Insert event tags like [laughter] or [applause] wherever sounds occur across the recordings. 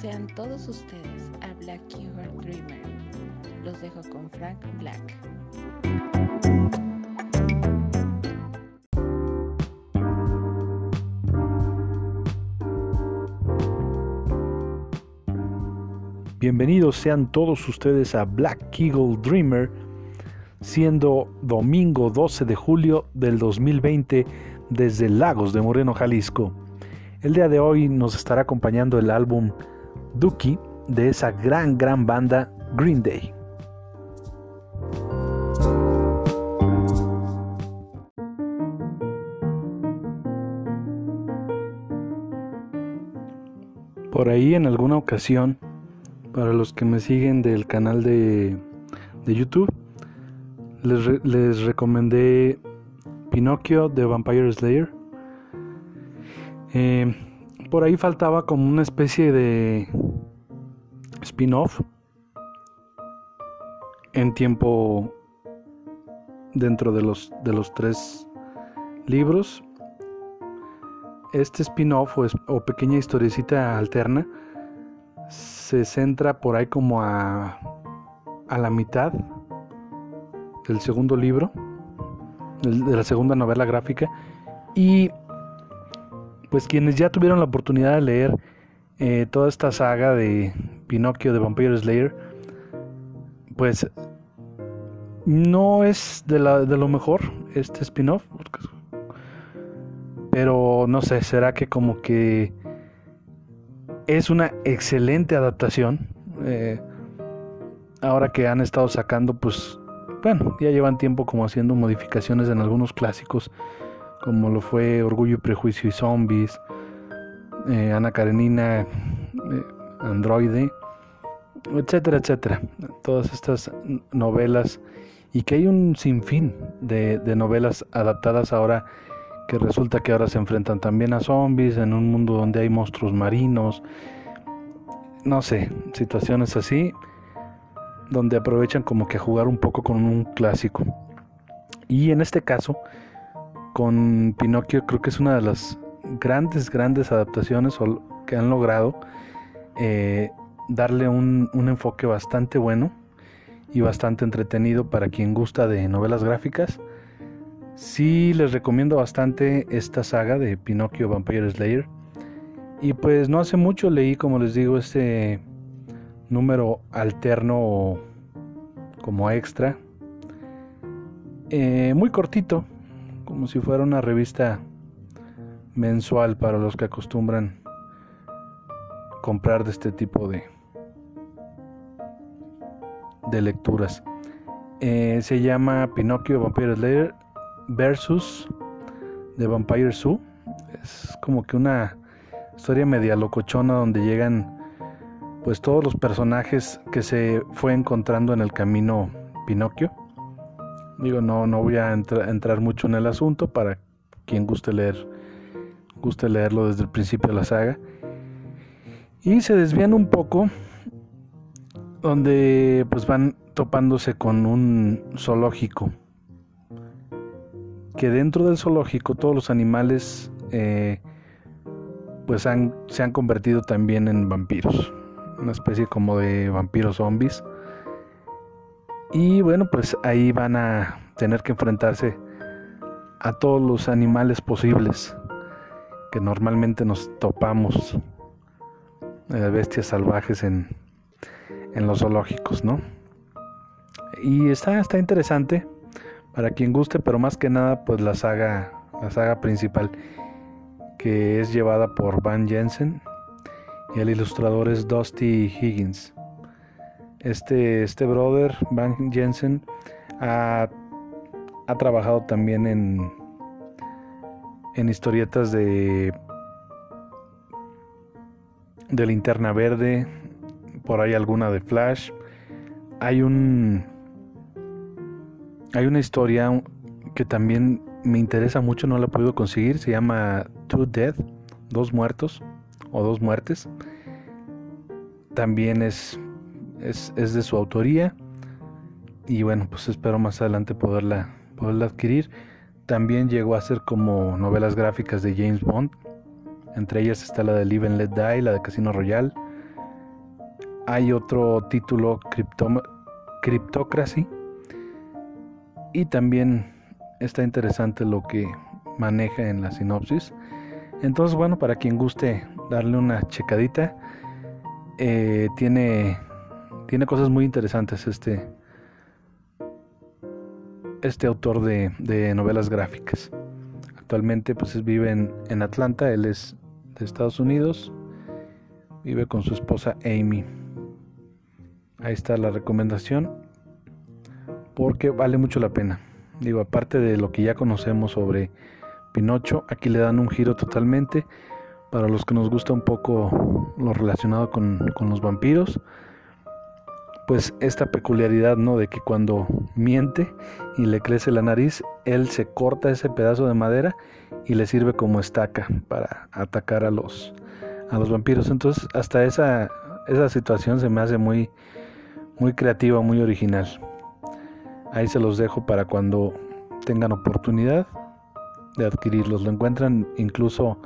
sean todos ustedes a Black Keyboard Dreamer. Los dejo con Frank Black. Bienvenidos sean todos ustedes a Black Eagle Dreamer, siendo domingo 12 de julio del 2020 desde Lagos de Moreno, Jalisco. El día de hoy nos estará acompañando el álbum Dookie de esa gran, gran banda Green Day. Por ahí en alguna ocasión para los que me siguen del canal de, YouTube, les, recomendé Pinocchio de Vampire Slayer. Eh, por ahí faltaba como una especie de spin-off en tiempo dentro de los, de los tres libros. Este spin-off o, pequeña historiecita alterna se centra por ahí como a, a la mitad del segundo libro, de la segunda novela gráfica, y pues quienes ya tuvieron la oportunidad de leer eh, toda esta saga de Pinocchio de Vampire Slayer, pues no es de, lo mejor este spin-off, pero no sé, será que como que es una excelente adaptación. Eh, ahora que han estado sacando, pues, bueno, ya llevan tiempo como haciendo modificaciones en algunos clásicos, como lo fue Orgullo y Prejuicio y Zombies, eh, Ana Karenina, eh, Androide, etcétera, etcétera. Todas estas novelas y que hay un sinfín de, de novelas adaptadas ahora que resulta que ahora se enfrentan también a zombies en un mundo donde hay monstruos marinos, no sé, situaciones así, donde aprovechan como que a jugar un poco con un clásico. Y en este caso, con Pinocchio creo que es una de las grandes, grandes adaptaciones que han logrado eh, darle un, un enfoque bastante bueno y bastante entretenido para quien gusta de novelas gráficas Sí les recomiendo bastante esta saga de Pinocchio Vampire Slayer. Y pues no hace mucho leí, como les digo, este número alterno como extra. Eh, muy cortito, como si fuera una revista mensual para los que acostumbran comprar de este tipo de, de lecturas. Eh, se llama Pinocchio Vampire Slayer versus de Vampire Zoo. Es como que una historia media locochona donde llegan pues todos los personajes que se fue encontrando en el camino Pinocchio. Digo, no, no voy a entrar mucho en el asunto para quien guste leer, guste leerlo desde el principio de la saga. Y se desvían un poco donde pues van topándose con un zoológico que dentro del zoológico todos los animales eh, pues se han convertido también en vampiros, una especie como de vampiros zombies. Y bueno, pues ahí van a tener que enfrentarse a todos los animales posibles que normalmente nos topamos, eh, bestias salvajes en, en los zoológicos, ¿no? Y está, está interesante para quien guste, pero más que nada pues la saga, la saga principal que es llevada por Van Jensen y el ilustrador es Dusty Higgins. Este, este brother, Van Jensen, ha, ha trabajado también en, en historietas de, de Linterna Verde, por ahí alguna de Flash. Hay un hay una historia que también me interesa mucho, no la he podido conseguir, se llama Two Dead, Dos Muertos o Dos Muertes. También es, es, de su autoría y bueno, pues espero más adelante poderla, poderla adquirir. También llegó a ser como novelas gráficas de James Bond. Entre ellas está la de Live and Let Die, la de Casino Royale, hay otro título, Cryptocracy. Y también está interesante lo que maneja en la sinopsis. Entonces, bueno, para quien guste darle una checadita, eh, tiene, tiene cosas muy interesantes este, este autor de, novelas gráficas. Actualmente pues vive en, en Atlanta, él es de Estados Unidos, vive con su esposa Amy. Ahí está la recomendación, porque vale mucho la pena. Digo, aparte de lo que ya conocemos sobre Pinocho, aquí le dan un giro totalmente para los que nos gusta un poco lo relacionado con, los vampiros, pues esta peculiaridad, ¿no? De que cuando miente y le crece la nariz, él se corta ese pedazo de madera y le sirve como estaca para atacar a los, a los vampiros. Entonces, hasta esa, esa situación se me hace muy, muy creativa, muy original. Ahí se los dejo para cuando tengan oportunidad de adquirirlos. Lo encuentran incluso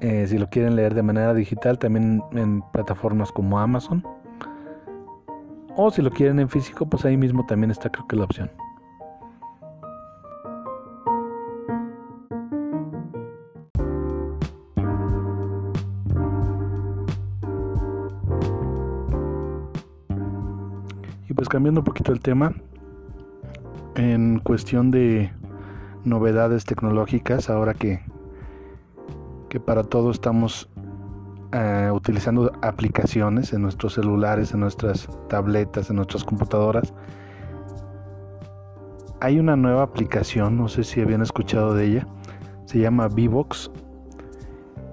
eh, si lo quieren leer de manera digital, también en plataformas como Amazon. O si lo quieren en físico, pues ahí mismo también está creo que la opción. Y pues cambiando un poquito el tema, en cuestión de novedades tecnológicas, ahora que que para todo estamos eh, utilizando aplicaciones en nuestros celulares, en nuestras tabletas, en nuestras computadoras. Hay una nueva aplicación, no sé si habían escuchado de ella, se llama Vivox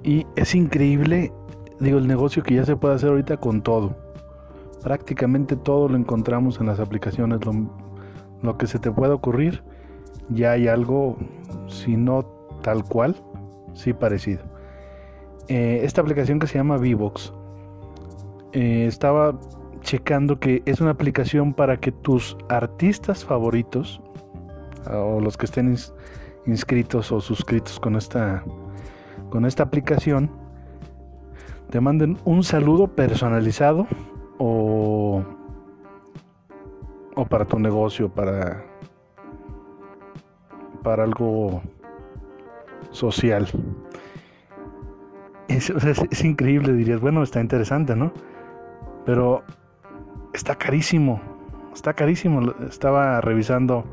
y es increíble, digo, el negocio que ya se puede hacer ahorita con todo. Prácticamente todo lo encontramos en las aplicaciones, lo, lo que se te pueda ocurrir, ya hay algo, si no tal cual, sí parecido. Eh, esta aplicación que se llama Vivox, eh, estaba checando que es una aplicación para que tus artistas favoritos o los que estén inscritos o suscritos con esta con esta aplicación te manden un saludo personalizado o o para tu negocio para para algo social es, increíble, dirías, bueno, está interesante, ¿no? Pero está carísimo, está carísimo. Estaba revisando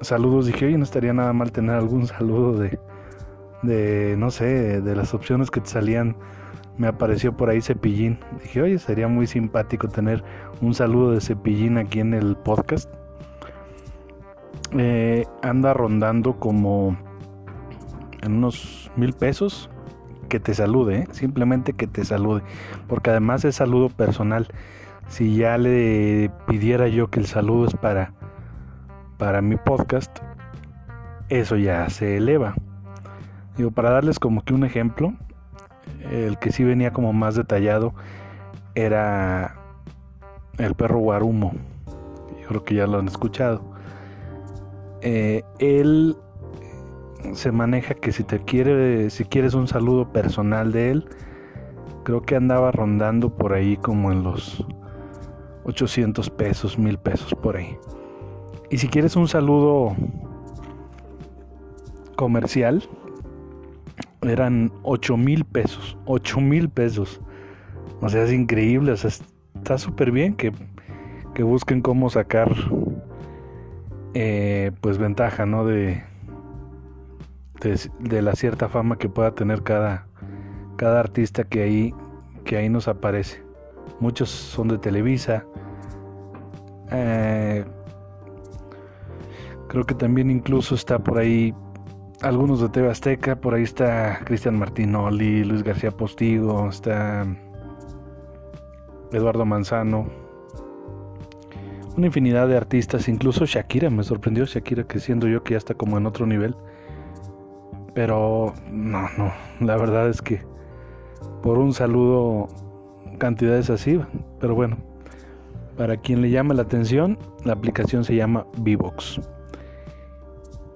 saludos, dije, oye, no estaría nada mal tener algún saludo de, de no sé, de las opciones que te salían. Me apareció por ahí Cepillín. Dije, oye, sería muy simpático tener un saludo de Cepillín aquí en el podcast. Eh, anda rondando como en unos mil pesos que te salude, ¿eh? simplemente que te salude, porque además es saludo personal. Si ya le pidiera yo que el saludo es para, para mi podcast, eso ya se eleva. Digo, para darles como que un ejemplo, el que sí venía como más detallado era el perro Guarumo. Yo creo que ya lo han escuchado. Eh, él se maneja que si te quiere, si quieres un saludo personal de él, creo que andaba rondando por ahí como en los 800 pesos, 1000 pesos por ahí. Y si quieres un saludo comercial, eran 8 mil pesos, 8 mil pesos. O sea, es increíble, o sea, está súper bien que, que, busquen cómo sacar eh, pues ventaja, ¿no? De, de, la cierta fama que pueda tener cada, cada artista que ahí, que ahí nos aparece. Muchos son de Televisa. Eh, creo que también incluso está por ahí algunos de TV Azteca. Por ahí está Cristian Martinoli, Luis García Postigo, está Eduardo Manzano. Una infinidad de artistas, incluso Shakira, me sorprendió Shakira que siendo yo que ya está como en otro nivel. Pero no, no, la verdad es que por un saludo cantidades así, pero bueno, para quien le llame la atención, la aplicación se llama Vivox.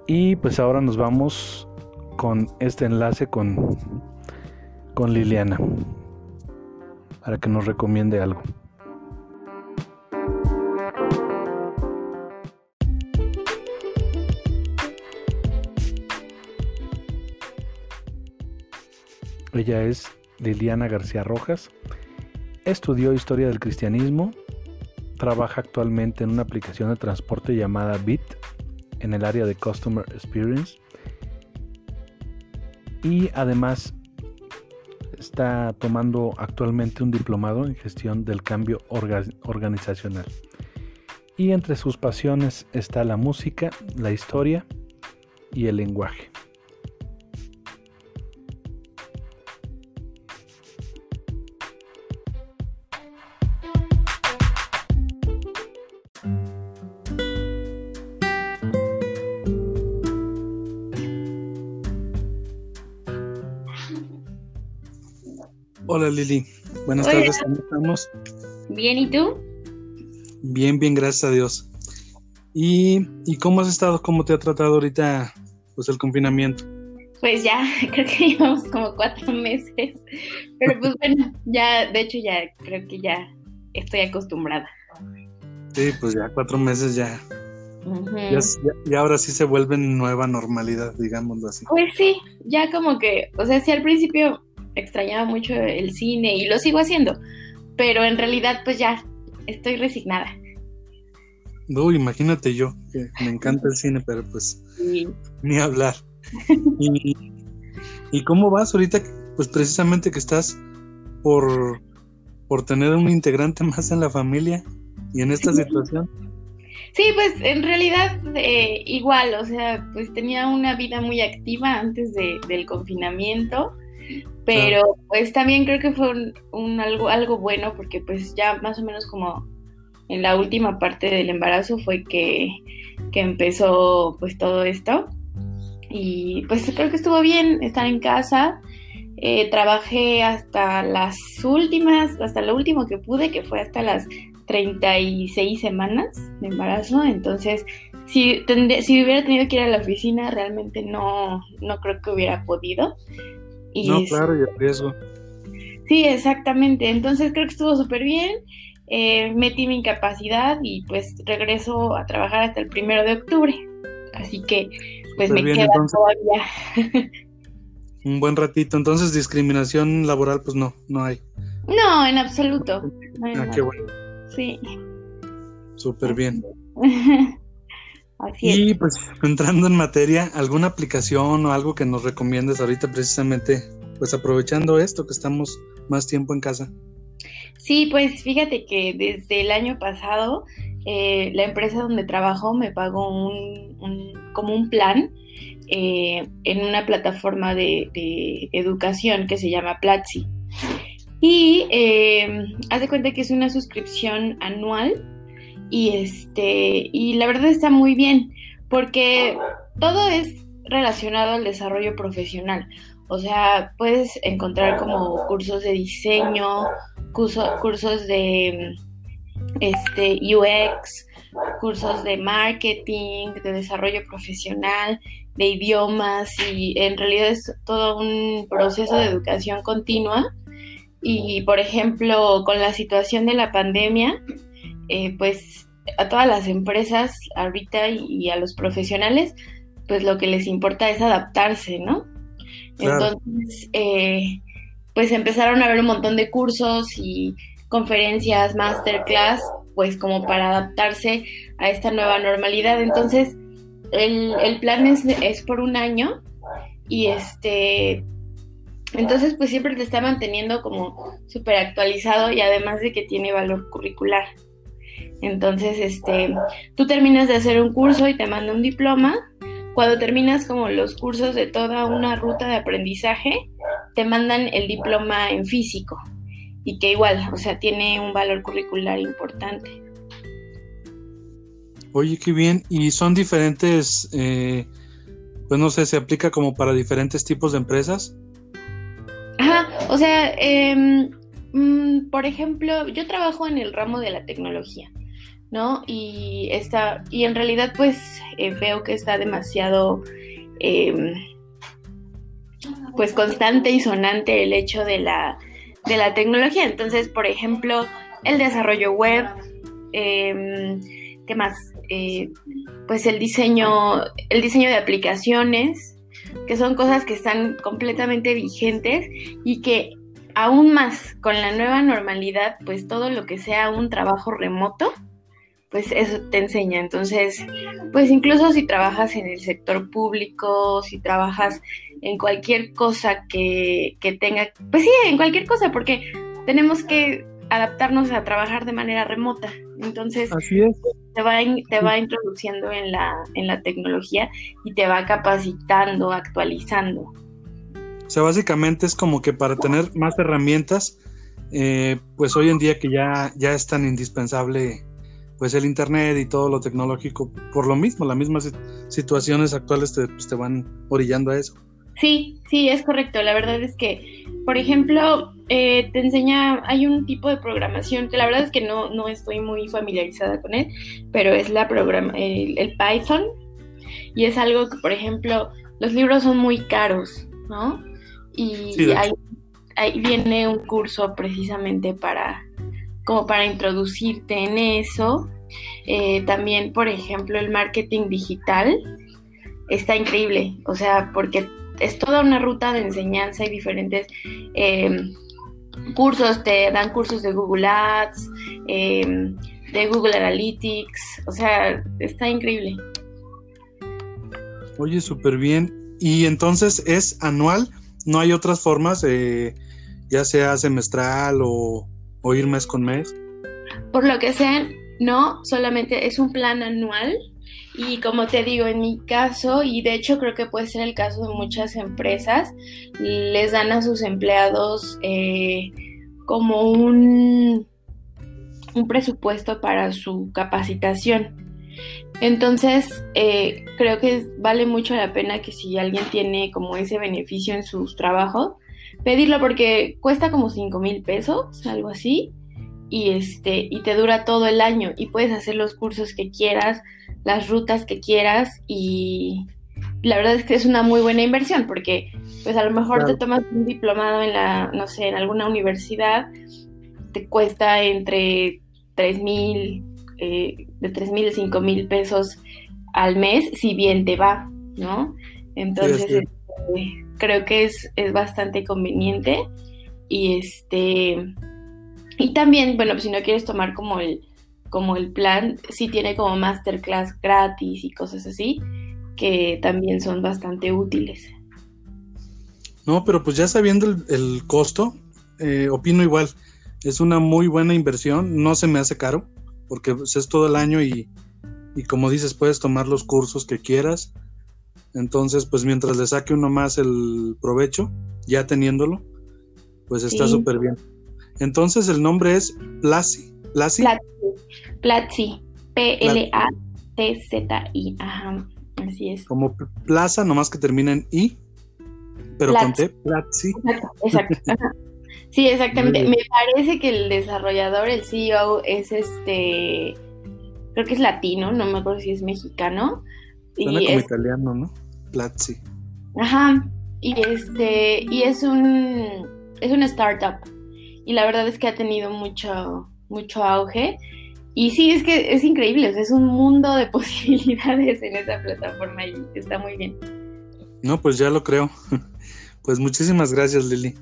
Y pues ahora nos vamos con este enlace con, con Liliana. para que nos recomiende algo. Ella es Liliana García Rojas. Estudió historia del cristianismo. Trabaja actualmente en una aplicación de transporte llamada Bit en el área de Customer Experience. Y además está tomando actualmente un diplomado en gestión del cambio organizacional. Y entre sus pasiones está la música, la historia y el lenguaje. Hola Lili, buenas tardes, ¿cómo estamos? Bien, ¿y tú? Bien, bien, gracias a Dios. ¿Y, cómo has estado? ¿Cómo te ha tratado ahorita pues, el confinamiento? Pues ya, [laughs] creo que llevamos como cuatro [laughs] meses, pero pues bueno, ya, de hecho ya creo que ya estoy acostumbrada. Sí, pues ya cuatro meses ya. y ahora sí se vuelve nueva normalidad, digámoslo así. Pues sí, ya como que, o sea, sí al principio extrañaba mucho el cine y lo sigo haciendo, pero en realidad pues ya estoy resignada. Uy, imagínate yo, que me encanta el cine, pero pues ni hablar. y, cómo vas ahorita? Pues precisamente que estás por, por tener un integrante más en la familia y en esta situación. Sí, pues en realidad eh, igual, o sea, pues tenía una vida muy activa antes del confinamiento pero pues también creo que fue un, algo, algo bueno porque pues ya más o menos como en la última parte del embarazo fue que, empezó pues todo esto. Y pues creo que estuvo bien estar en casa. Eh, trabajé hasta las últimas, hasta lo último que pude, que fue hasta las 36 semanas de embarazo. Entonces, si, si hubiera tenido que ir a la oficina, realmente no, no creo que hubiera podido no, claro, y riesgo. Sí, exactamente. Entonces creo que estuvo súper bien. Eh, metí mi incapacidad y pues regreso a trabajar hasta el primero de octubre. Así que pues me queda todavía. [laughs] un buen ratito. Entonces discriminación laboral pues no, no hay. No, en absoluto. ah, qué bueno. Sí. Súper bien. [laughs] y pues entrando en materia, ¿alguna aplicación o algo que nos recomiendes ahorita precisamente, pues aprovechando esto que estamos más tiempo en casa? Sí, pues fíjate que desde el año pasado eh, la empresa donde trabajo me pagó un, como un plan eh, en una plataforma de, educación que se llama Platzi. Y eh, haz de cuenta que es una suscripción anual y este y la verdad está muy bien porque todo es relacionado al desarrollo profesional. O sea, puedes encontrar como cursos de diseño, cursos de este UX, cursos de marketing, de desarrollo profesional, de idiomas y en realidad es todo un proceso de educación continua. Y por ejemplo, con la situación de la pandemia, eh, pues a todas las empresas ahorita y, a los profesionales, pues lo que les importa es adaptarse, ¿no? Entonces, eh, pues empezaron a haber un montón de cursos y conferencias, masterclass, pues como para adaptarse a esta nueva normalidad. Entonces, el, el plan es, es por un año y este entonces, pues siempre te está manteniendo como súper actualizado y además de que tiene valor curricular. Entonces, este, tú terminas de hacer un curso y te manda un diploma. Cuando terminas como los cursos de toda una ruta de aprendizaje, te mandan el diploma en físico y que igual, o sea, tiene un valor curricular importante. Oye, qué bien. ¿Y son diferentes, eh, pues no sé, se aplica como para diferentes tipos de empresas? Ajá, o sea, em, mm, por ejemplo, yo trabajo en el ramo de la tecnología. ¿no? Y, está, y en realidad pues eh, veo que está demasiado em, pues constante y sonante el hecho de la, de la tecnología. Entonces, por ejemplo, el desarrollo web, em, ¿qué más? Eh, pues el diseño, el diseño de aplicaciones, que son cosas que están completamente vigentes y que aún más con la nueva normalidad, pues todo lo que sea un trabajo remoto, pues eso te enseña. Entonces, pues incluso si trabajas en el sector público, si trabajas en cualquier cosa que, que tenga, pues sí, en cualquier cosa, porque tenemos que adaptarnos a trabajar de manera remota. Entonces, Te, va, te va introduciendo en la, en la tecnología y te va capacitando, actualizando. O sea, básicamente es como que para tener más herramientas, eh, pues hoy en día que ya, ya es tan indispensable pues el internet y todo lo tecnológico, por lo mismo, las mismas situaciones actuales te, pues, te van orillando a eso. Sí, sí, es correcto. La verdad es que, por ejemplo, eh, te enseña, hay un tipo de programación que la verdad es que no, no estoy muy familiarizada con él, pero es la programa, el, Python. Y es algo que, por ejemplo, los libros son muy caros, ¿no? Y ahí, viene un curso precisamente para, como para introducirte en eso. Eh, también, por ejemplo, el marketing digital está increíble, o sea, porque es toda una ruta de enseñanza y diferentes em, cursos, te dan cursos de Google Ads, em, de Google Analytics, o sea, está increíble. Oye, súper bien. Y entonces es anual, no hay otras formas, eh, ya sea semestral o, o ir mes con mes. Por lo que sea, no, solamente es un plan anual y como te digo, en mi caso, y de hecho creo que puede ser el caso de muchas empresas, les dan a sus empleados eh, como un, un presupuesto para su capacitación. Entonces, eh, creo que vale mucho la pena que si alguien tiene como ese beneficio en sus trabajos, pedirlo porque cuesta como 5 mil pesos, algo así, y, este, y te dura todo el año y puedes hacer los cursos que quieras, las rutas que quieras y la verdad es que es una muy buena inversión porque pues a lo mejor te tomas un diplomado en la, no sé, en alguna universidad, te cuesta entre 3 mil, eh, de 3 mil a 5 mil pesos al mes, si bien te va, ¿no? Entonces, este, creo que es, es bastante conveniente y este, y también, bueno, pues si no quieres tomar como el, como el plan sí tiene como masterclass gratis y cosas así, que también son bastante útiles. No, pero pues ya sabiendo el, costo, eh, opino igual. Es una muy buena inversión, no se me hace caro, porque pues, es todo el año y, y como dices, puedes tomar los cursos que quieras. Entonces, pues mientras le saque uno más el provecho, ya teniendo pues está súper bien. Entonces el nombre es Plasi. Plasi. Platzi. P-L-A-T-Z-I. Ajá, así es. Como plaza, nomás que termina en I, pero con T, Platzi. Exacto, Sí, exactamente. Me parece que el desarrollador, el CEO, es este. Creo que es latino, no me acuerdo si es mexicano. Suena como italiano, ¿no? Platzi. Ajá. Y este. Y es un. Es una startup. Y la verdad es que ha tenido mucho, mucho auge. Y sí, es que es increíble, es un mundo de [laughs] posibilidades en esa plataforma y está muy bien. No, pues ya lo creo. [laughs] Pues muchísimas gracias, Lili.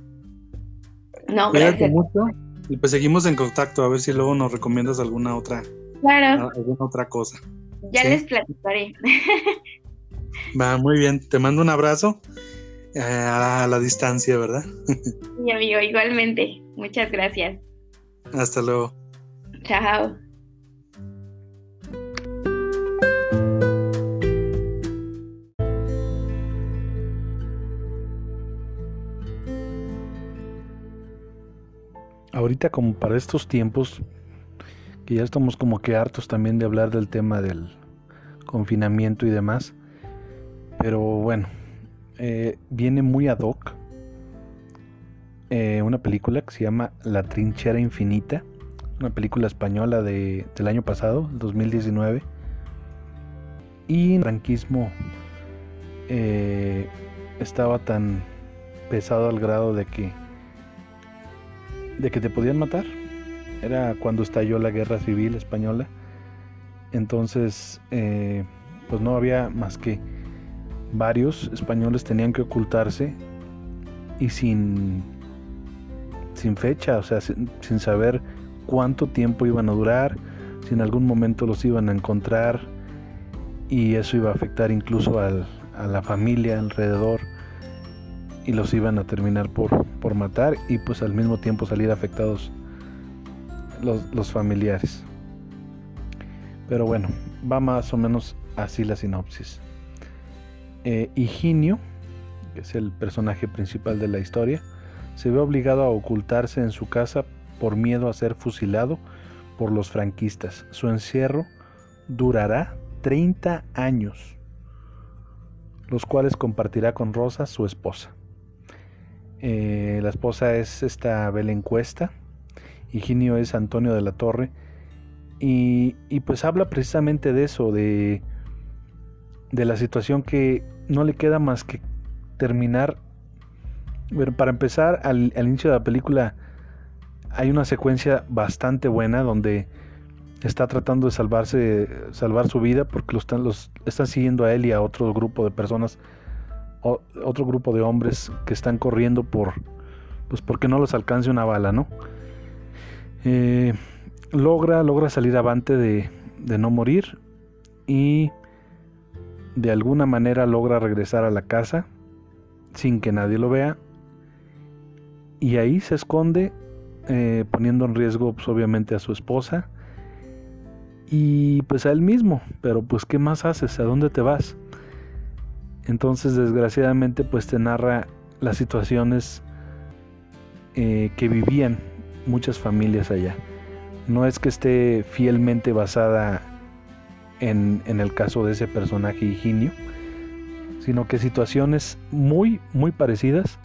No, gracias. mucho y pues seguimos en contacto a ver si luego nos recomiendas alguna otra claro. alguna otra cosa. Ya les platicaré. Va, muy bien. Te mando un abrazo eh, a la distancia, ¿verdad? Sí, amigo, igualmente. Muchas gracias. Hasta luego. Chao. Ahorita como para estos tiempos, que ya estamos como que hartos también de hablar del tema del confinamiento y demás, pero bueno, eh, viene muy ad hoc eh, una película que se llama La Trinchera Infinita, una película española de, del año pasado, 2019, y el franquismo eh, estaba tan pesado al grado de que de que te podían matar. Era cuando estalló la guerra civil española. Entonces, eh, pues no había más que varios españoles tenían que ocultarse y sin, sin fecha, o sea, sin, saber cuánto tiempo iban a durar, si en algún momento los iban a encontrar y eso iba a afectar incluso a la familia alrededor y los iban a terminar por, por matar y pues al mismo tiempo salir afectados los, los familiares. Pero bueno, va más o menos así la sinopsis. Eh, Higinio, que es el personaje principal de la historia, se ve obligado a ocultarse en su casa por miedo a ser fusilado por los franquistas. Su encierro durará 30 años, los cuales compartirá con Rosa, su esposa. Eh, la esposa es esta Belén Cuesta, Higinio es Antonio de la Torre, y, pues habla precisamente de eso, de de la situación que no le queda más que terminar. Bueno, para empezar, al, inicio de la película hay una secuencia bastante buena donde está tratando de salvarse, salvar su vida porque están, los están siguiendo a él y a otro grupo de personas, otro grupo de hombres que están corriendo por, pues porque no los alcance una bala, ¿no? Eh, logra, logra salir avante de, de no morir y de alguna manera logra regresar a la casa sin que nadie lo vea. Y ahí se esconde eh, poniendo en riesgo pues, obviamente a su esposa y pues a él mismo. Pero pues qué más haces a dónde te vas entonces desgraciadamente pues te narra las situaciones eh, que vivían muchas familias allá no es que esté fielmente basada en, el caso de ese personaje Higinio, sino que situaciones muy, muy parecidas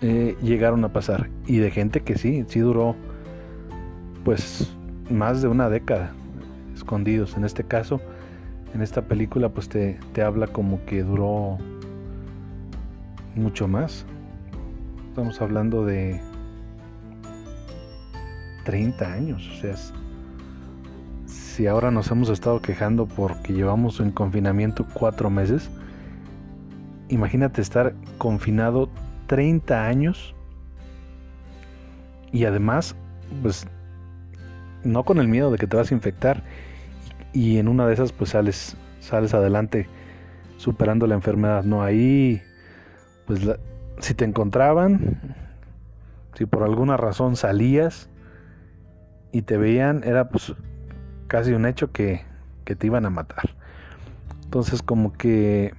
eh, llegaron a pasar. Y de gente que sí, sí duró pues más de una década escondidos. En este caso, en esta película, pues te, te habla como que duró mucho más. Estamos hablando de 30 años, o sea, si ahora nos hemos estado quejando porque llevamos en confinamiento cuatro meses, imagínate estar confinado 30 años y además, pues, no con el miedo de que te vas a infectar y en una de esas pues sales, sales adelante superando la enfermedad. No, ahí, pues, si te encontraban, si por alguna razón salías y te veían, era pues casi un hecho que, te iban a matar. Entonces como que,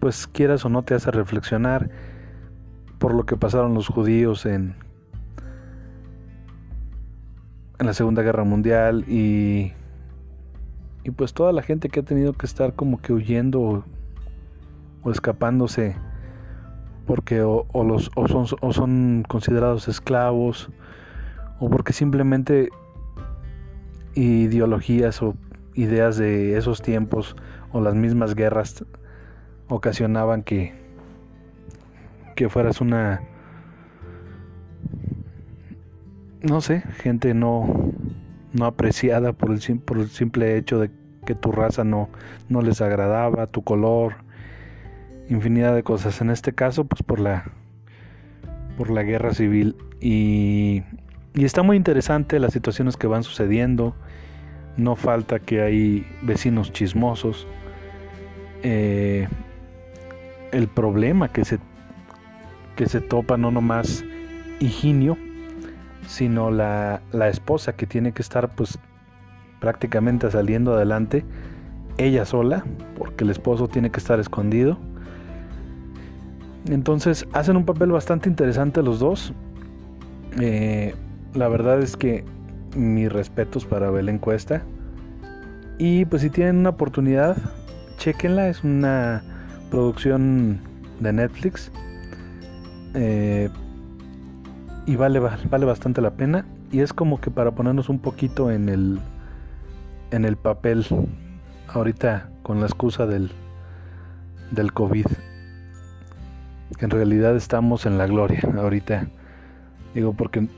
pues quieras o no, te hace reflexionar por lo que pasaron los judíos en, en la Segunda Guerra Mundial y, y pues toda la gente que ha tenido que estar como que huyendo o, escapándose porque o, los, son, o son considerados esclavos o porque simplemente ideologías o ideas de esos tiempos o las mismas guerras ocasionaban que que fueras una no sé, gente no no apreciada por el, por el simple hecho de que tu raza no, no les agradaba, tu color, infinidad de cosas. En este caso, pues por la por la guerra civil y y está muy interesante las situaciones que van sucediendo. No falta que hay vecinos chismosos. Eh, el problema que se, que se topa no nomás Higinio, sino la, la esposa que tiene que estar pues prácticamente saliendo adelante ella sola, porque el esposo tiene que estar escondido. Entonces hacen un papel bastante interesante los dos. Eh, la verdad es que mis respetos para ver la encuesta. Y pues si tienen una oportunidad, chequenla. Es una producción de Netflix. Eh, y vale, vale bastante la pena. Y es como que para ponernos un poquito en el, en el papel ahorita con la excusa del, del COVID. Que en realidad estamos en la gloria ahorita Digo, porque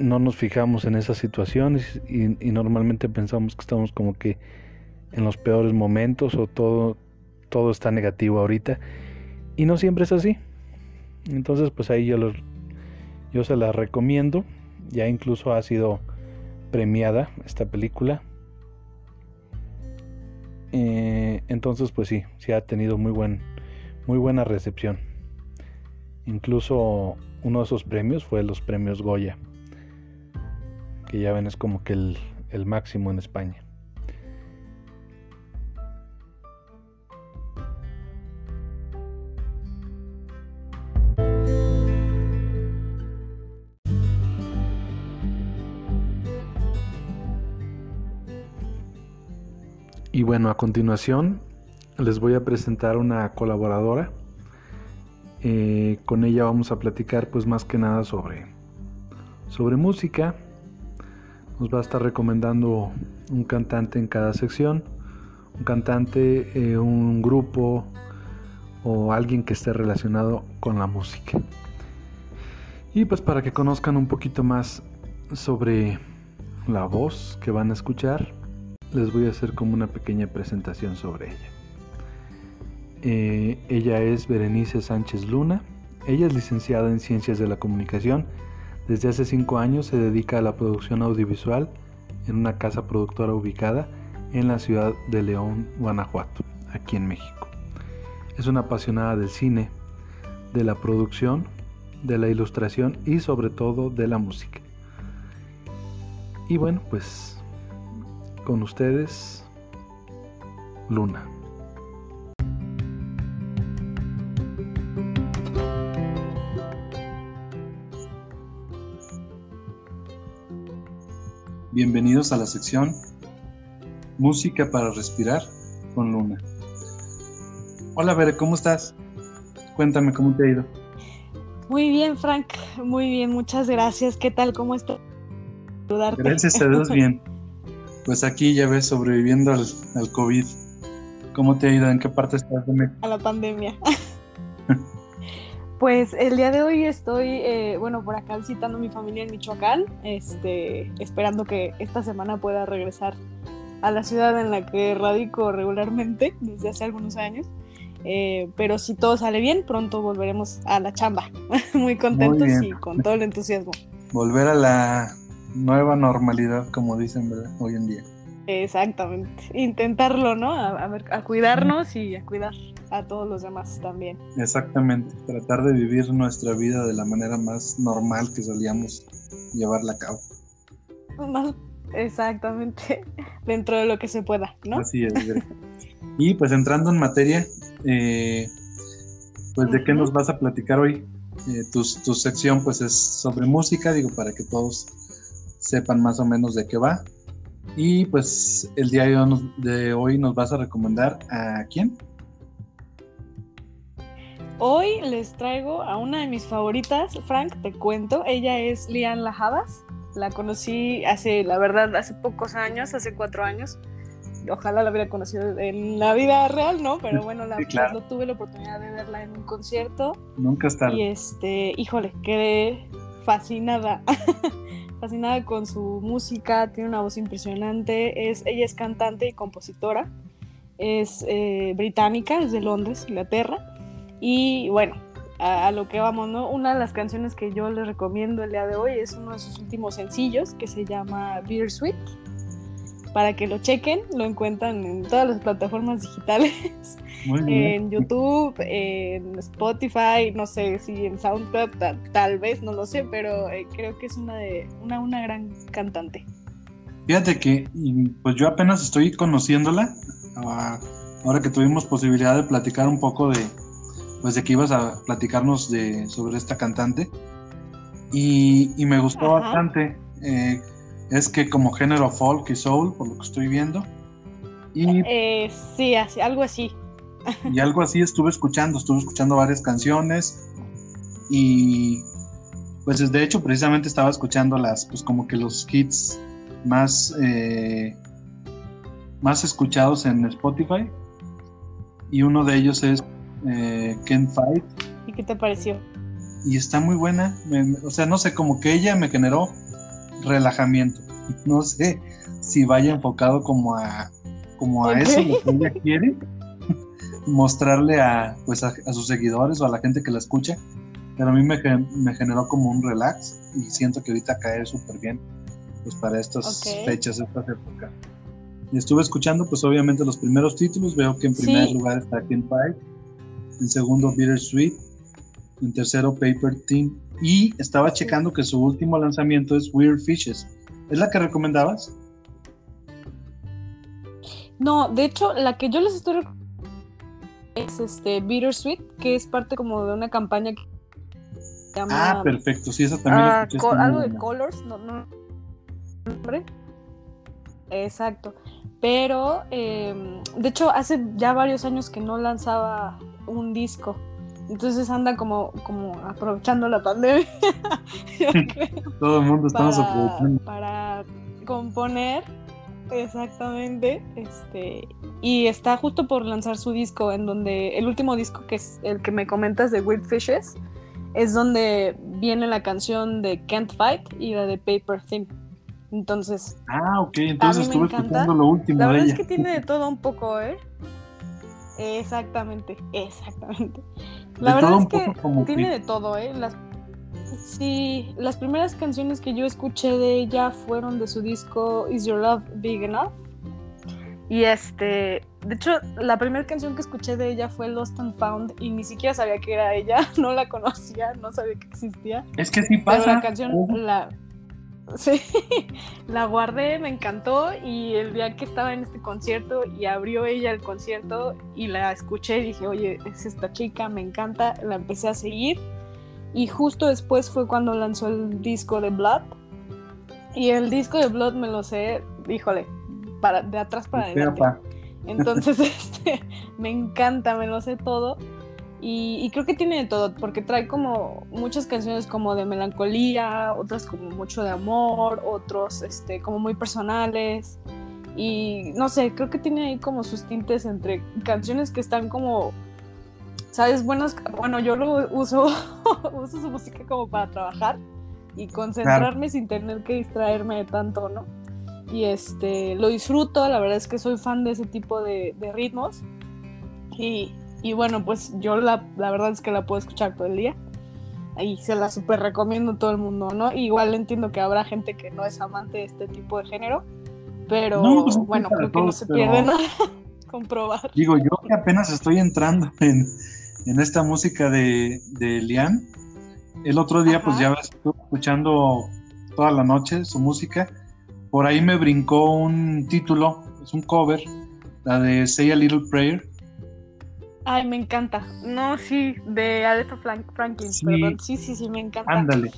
no nos fijamos en esas situaciones y, normalmente pensamos que estamos como que en los peores momentos o todo, todo está negativo ahorita. Y no siempre es así. Entonces, pues ahí yo, los, yo se la recomiendo. Ya incluso ha sido premiada esta película. Eh, entonces, pues sí, sí ha tenido muy, buen, muy buena recepción. Incluso uno de esos premios fue los premios Goya, que ya ven es como que el, el máximo en España. Y bueno, a continuación les voy a presentar una colaboradora. Eh, con ella vamos a platicar pues más que nada sobre, sobre música. Nos va a estar recomendando un cantante en cada sección. Un cantante, eh, un grupo o alguien que esté relacionado con la música. Y pues para que conozcan un poquito más sobre la voz que van a escuchar, les voy a hacer como una pequeña presentación sobre ella. Eh, ella es Berenice Sánchez Luna. Ella es licenciada en Ciencias de la Comunicación. Desde hace cinco años se dedica a la producción audiovisual en una casa productora ubicada en la ciudad de León, Guanajuato, aquí en México. Es una apasionada del cine, de la producción, de la ilustración y sobre todo de la música. Y bueno, pues con ustedes, Luna. Bienvenidos a la sección Música para respirar con Luna. Hola Bere, ¿cómo estás? Cuéntame cómo te ha ido. Muy bien, Frank, muy bien, muchas gracias. ¿Qué tal? ¿Cómo estás? Gracias a Dios, bien. [laughs] Pues aquí ya ves sobreviviendo al, al COVID. ¿Cómo te ha ido? ¿En qué parte estás de A la pandemia. [laughs] pues el día de hoy estoy, eh, bueno, por acá visitando a mi familia en Michoacán, este, esperando que esta semana pueda regresar a la ciudad en la que radico regularmente [laughs] desde hace algunos años. Eh, pero si todo sale bien, pronto volveremos a la chamba. [laughs] Muy contentos y con todo el entusiasmo. Volver a la nueva normalidad, como dicen, ¿verdad? Hoy en día. Exactamente. Intentarlo, ¿no? A, a, cuidarnos y a cuidar a todos los demás también. Exactamente. Tratar de vivir nuestra vida de la manera más normal que solíamos llevarla a cabo. [laughs] exactamente. [laughs] Dentro de lo que se pueda, ¿no? Así es. y pues entrando en materia, eh, pues de qué nos vas a platicar hoy. Eh, tu, tu sección pues es sobre música, digo, para que todos sepan más o menos de qué va. Y pues el día de hoy nos vas a recomendar a quién? Hoy les traigo a una de mis favoritas, Frank, te cuento. Ella es Lian Lajabas. La conocí hace, la verdad, hace pocos años, hace cuatro años. Ojalá la hubiera conocido en la vida real, ¿no? Pero bueno, la, pues, tuve la oportunidad de verla en un concierto. Nunca está. Y este, híjole, quedé fascinada. [laughs] fascinada con su música, tiene una voz impresionante, es, ella es cantante y compositora, es eh, británica, es de Londres, Inglaterra, y bueno, a, lo que vamos, ¿no? Una de las canciones que yo les recomiendo el día de hoy es uno de sus últimos sencillos que se llama Beer Sweet para que lo chequen, lo encuentran en todas las plataformas digitales, [laughs] en YouTube, en Spotify, no sé si en SoundCloud, tal, vez, no lo sé, pero eh, creo que es una, de, una, una gran cantante. Fíjate que pues yo apenas estoy conociéndola, ah, ahora que tuvimos posibilidad de platicar un poco de, pues de que ibas a platicarnos de, sobre esta cantante, y, me gustó bastante. Eh, es que como género folk y soul, por lo que estoy viendo. Y, eh, sí, así, algo así. y algo así estuve escuchando, estuve escuchando varias canciones y pues de hecho precisamente estaba escuchando las, pues como que los hits más, eh, más escuchados en Spotify y uno de ellos es eh, Fight. ¿Y qué te pareció? y está muy buena. Me- o sea, no sé, como que ella me generó relajamiento. No sé si vaya enfocado como a, como a eso, lo que ella quiere, mostrarle a, pues a, a sus seguidores o a la gente que la escucha. Pero a mí me, me generó como un relax y siento que ahorita cae súper bien pues para estas Ok. fechas, estas épocas. Y estuve escuchando pues obviamente los primeros títulos, veo que en primer Sí. lugar está King Pie, en segundo Bittersweet, en tercero Paper Thin y estaba checando que su último lanzamiento es Weird Fishes. ¿Es la que recomendabas? No, de hecho, la que yo les estoy es este Bittersweet, que es parte como de una campaña que se llama Ah, perfecto, sí, esa también ah, co- algo de. Colors, no, no. nombre. Exacto. Pero, eh, de hecho, hace ya varios años que no lanzaba un disco. Entonces anda como, como aprovechando la pandemia. [laughs] [laughs] Todo el mundo estamos para, aprovechando. para componer. Exactamente. Este. Y está justo por lanzar su disco, en donde el último disco, que es el que me comentas de Weird Fishes, es donde viene la canción de Can't Fight y la de Paper Thin. Entonces, Ah, ok, entonces estuve escuchando lo último la de verdad ella. es que tiene de [laughs] todo un poco, ¿eh? Exactamente, exactamente. La verdad es que como tiene que- de todo, ¿eh? Las, sí, las primeras canciones que yo escuché de ella fueron de su disco Is Your Love Big Enough? Y este, de hecho, la primera canción que escuché de ella fue Lost and Found y ni siquiera sabía que era ella, [laughs] no la conocía, no sabía que existía. Es que sí Pero pasa. la canción la, sí, [laughs] la guardé, me encantó y el día que estaba en este concierto y abrió ella el concierto y la escuché dije, oye, es esta chica, me encanta, la empecé a seguir y justo después fue cuando lanzó el disco de Blood y el disco de Blood me lo sé, híjole, para, de atrás para adelante. Entonces, [laughs] este, me encanta, me lo sé todo. Y, y creo que tiene de todo, porque trae como muchas canciones como de melancolía, otras como mucho de amor, otros este, como muy personales. Y no sé, creo que tiene ahí como sus tintes entre canciones que están como, ¿sabes? Buenas, bueno, yo lo uso, [laughs] uso su música como para trabajar y concentrarme sin tener que distraerme de tanto, ¿no? y este lo disfruto, la verdad es que soy fan de ese tipo de, de ritmos y, y bueno, pues yo la, la verdad es que la puedo escuchar todo el día y se la súper recomiendo a todo el mundo, ¿no? Igual entiendo que habrá gente que no es amante de este tipo de género, pero No, pues, bueno, creo que no se pierde nada [laughs] comprobar. Digo, yo que apenas estoy entrando en, en esta música de, de Lian, el otro día pues ya estuve escuchando toda la noche su música, por ahí me brincó un título, es un cover, la de Say a Little Prayer, Ay, me encanta. No, sí, de Aretha Frank- Franklin, Sí. perdón. Sí, sí, sí, me encanta. ándale.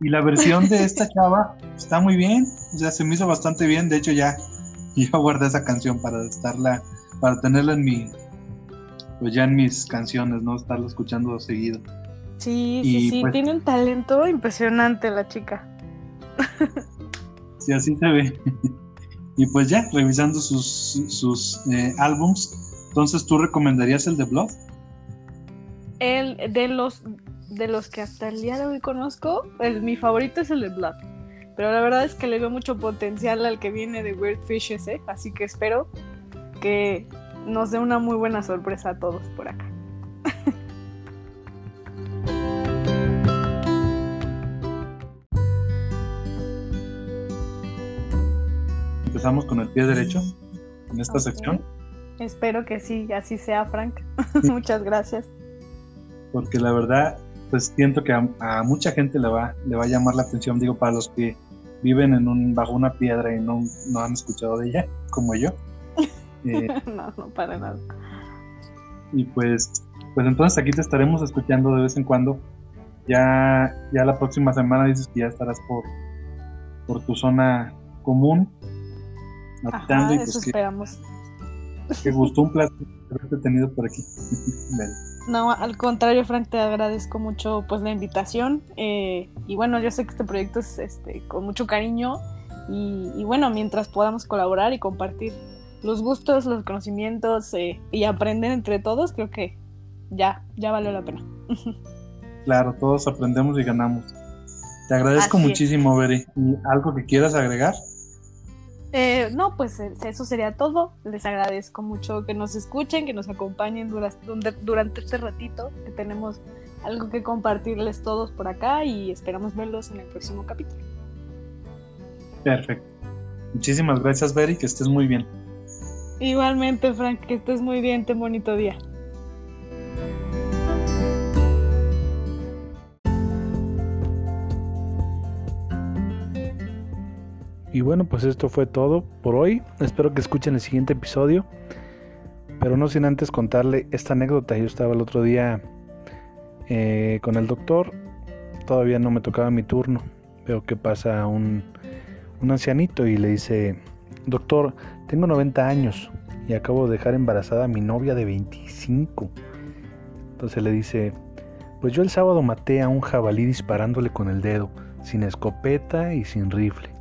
Y la versión de esta chava está muy bien, o sea, se me hizo bastante bien, de hecho ya, ya guardé esa canción para estarla, para tenerla en mi, pues ya en mis canciones, ¿no? Estarla escuchando seguido. Sí, Y, sí, sí, pues- tiene un talento impresionante la chica. Sí, así se ve. [laughs] y pues ya, revisando sus, sus eh, álbums, entonces tú recomendarías el de Blood? El, de los de los que hasta el día de hoy conozco, el, mi favorito es el de Blood. Pero la verdad es que le veo mucho potencial al que viene de Weird Fishes, ¿eh? Así que espero que nos dé una muy buena sorpresa a todos por acá. Empezamos con el pie derecho en esta sección, Espero que sí, así sea, Frank. [laughs] Muchas gracias. porque la verdad, pues siento que a, a mucha gente le va, le va a llamar la atención, digo, para los que viven en un, bajo una piedra y no, no han escuchado de ella, como yo. [laughs] Eh, no, no, para nada. y pues, pues entonces aquí te estaremos escuchando de vez en cuando. Ya, ya la próxima semana dices que ya estarás por, por tu zona común. Ajá, y pues eso que, esperamos. Que gustó un placer haberte tenido por aquí. No, al contrario, Frank, te agradezco mucho pues la invitación. eh, y bueno, yo sé que este proyecto es este, con mucho cariño. Y, y bueno, mientras podamos colaborar y compartir los gustos, los conocimientos eh, y aprender entre todos, creo que ya, ya valió la pena. [laughs] Claro, todos aprendemos y ganamos. Te agradezco Así muchísimo, Beri. ¿Y ¿Algo que quieras agregar? Eh, no, pues eh, eso sería todo. Les agradezco mucho que nos escuchen, que nos acompañen dura- durante este ratito, que tenemos algo que compartirles todos por acá y esperamos verlos en el próximo capítulo. Perfecto. Muchísimas gracias, Beri, que estés muy bien. Igualmente, Frank, que estés muy bien, ten bonito día. Y bueno, pues esto fue todo por hoy. Espero que escuchen el siguiente episodio. Pero no sin antes contarle esta anécdota. Yo estaba el otro día eh, con el doctor. Todavía no me tocaba mi turno. Veo que pasa un, un ancianito y le dice, doctor, tengo 90 años y acabo de dejar embarazada a mi novia de 25. Entonces le dice, pues yo el sábado maté a un jabalí disparándole con el dedo, sin escopeta y sin rifle.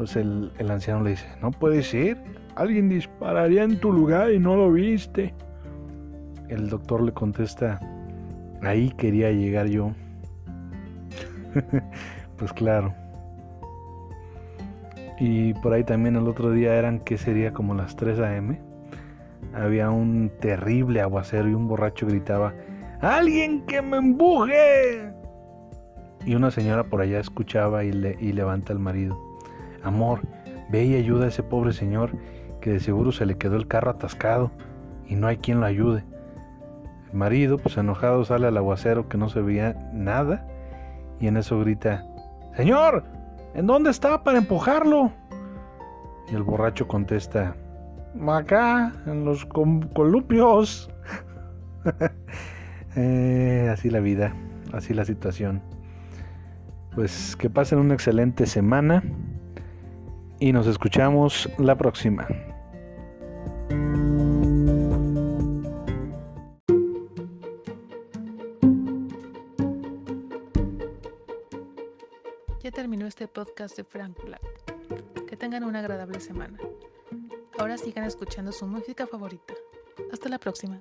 Entonces el, el anciano le dice, no puede ser, alguien dispararía en tu lugar y no lo viste. El doctor le contesta, ahí quería llegar yo. [laughs] pues claro. Y por ahí también el otro día eran que sería como las 3 a.m. Había un terrible aguacero y un borracho gritaba, ¡Alguien que me embuje! Y una señora por allá escuchaba y, y levanta al marido. Amor, ve y ayuda a ese pobre señor que de seguro se le quedó el carro atascado y no hay quien lo ayude. El marido, pues enojado, sale al aguacero que no se veía nada y en eso grita, Señor, ¿en dónde está para empujarlo? Y el borracho contesta, acá, en los columpios. [laughs] Eh, así la vida, así la situación. Pues que pasen una excelente semana y nos escuchamos la próxima. Ya terminó este podcast de Frank Black. Que tengan una agradable semana. Ahora sigan escuchando su música favorita. Hasta la próxima.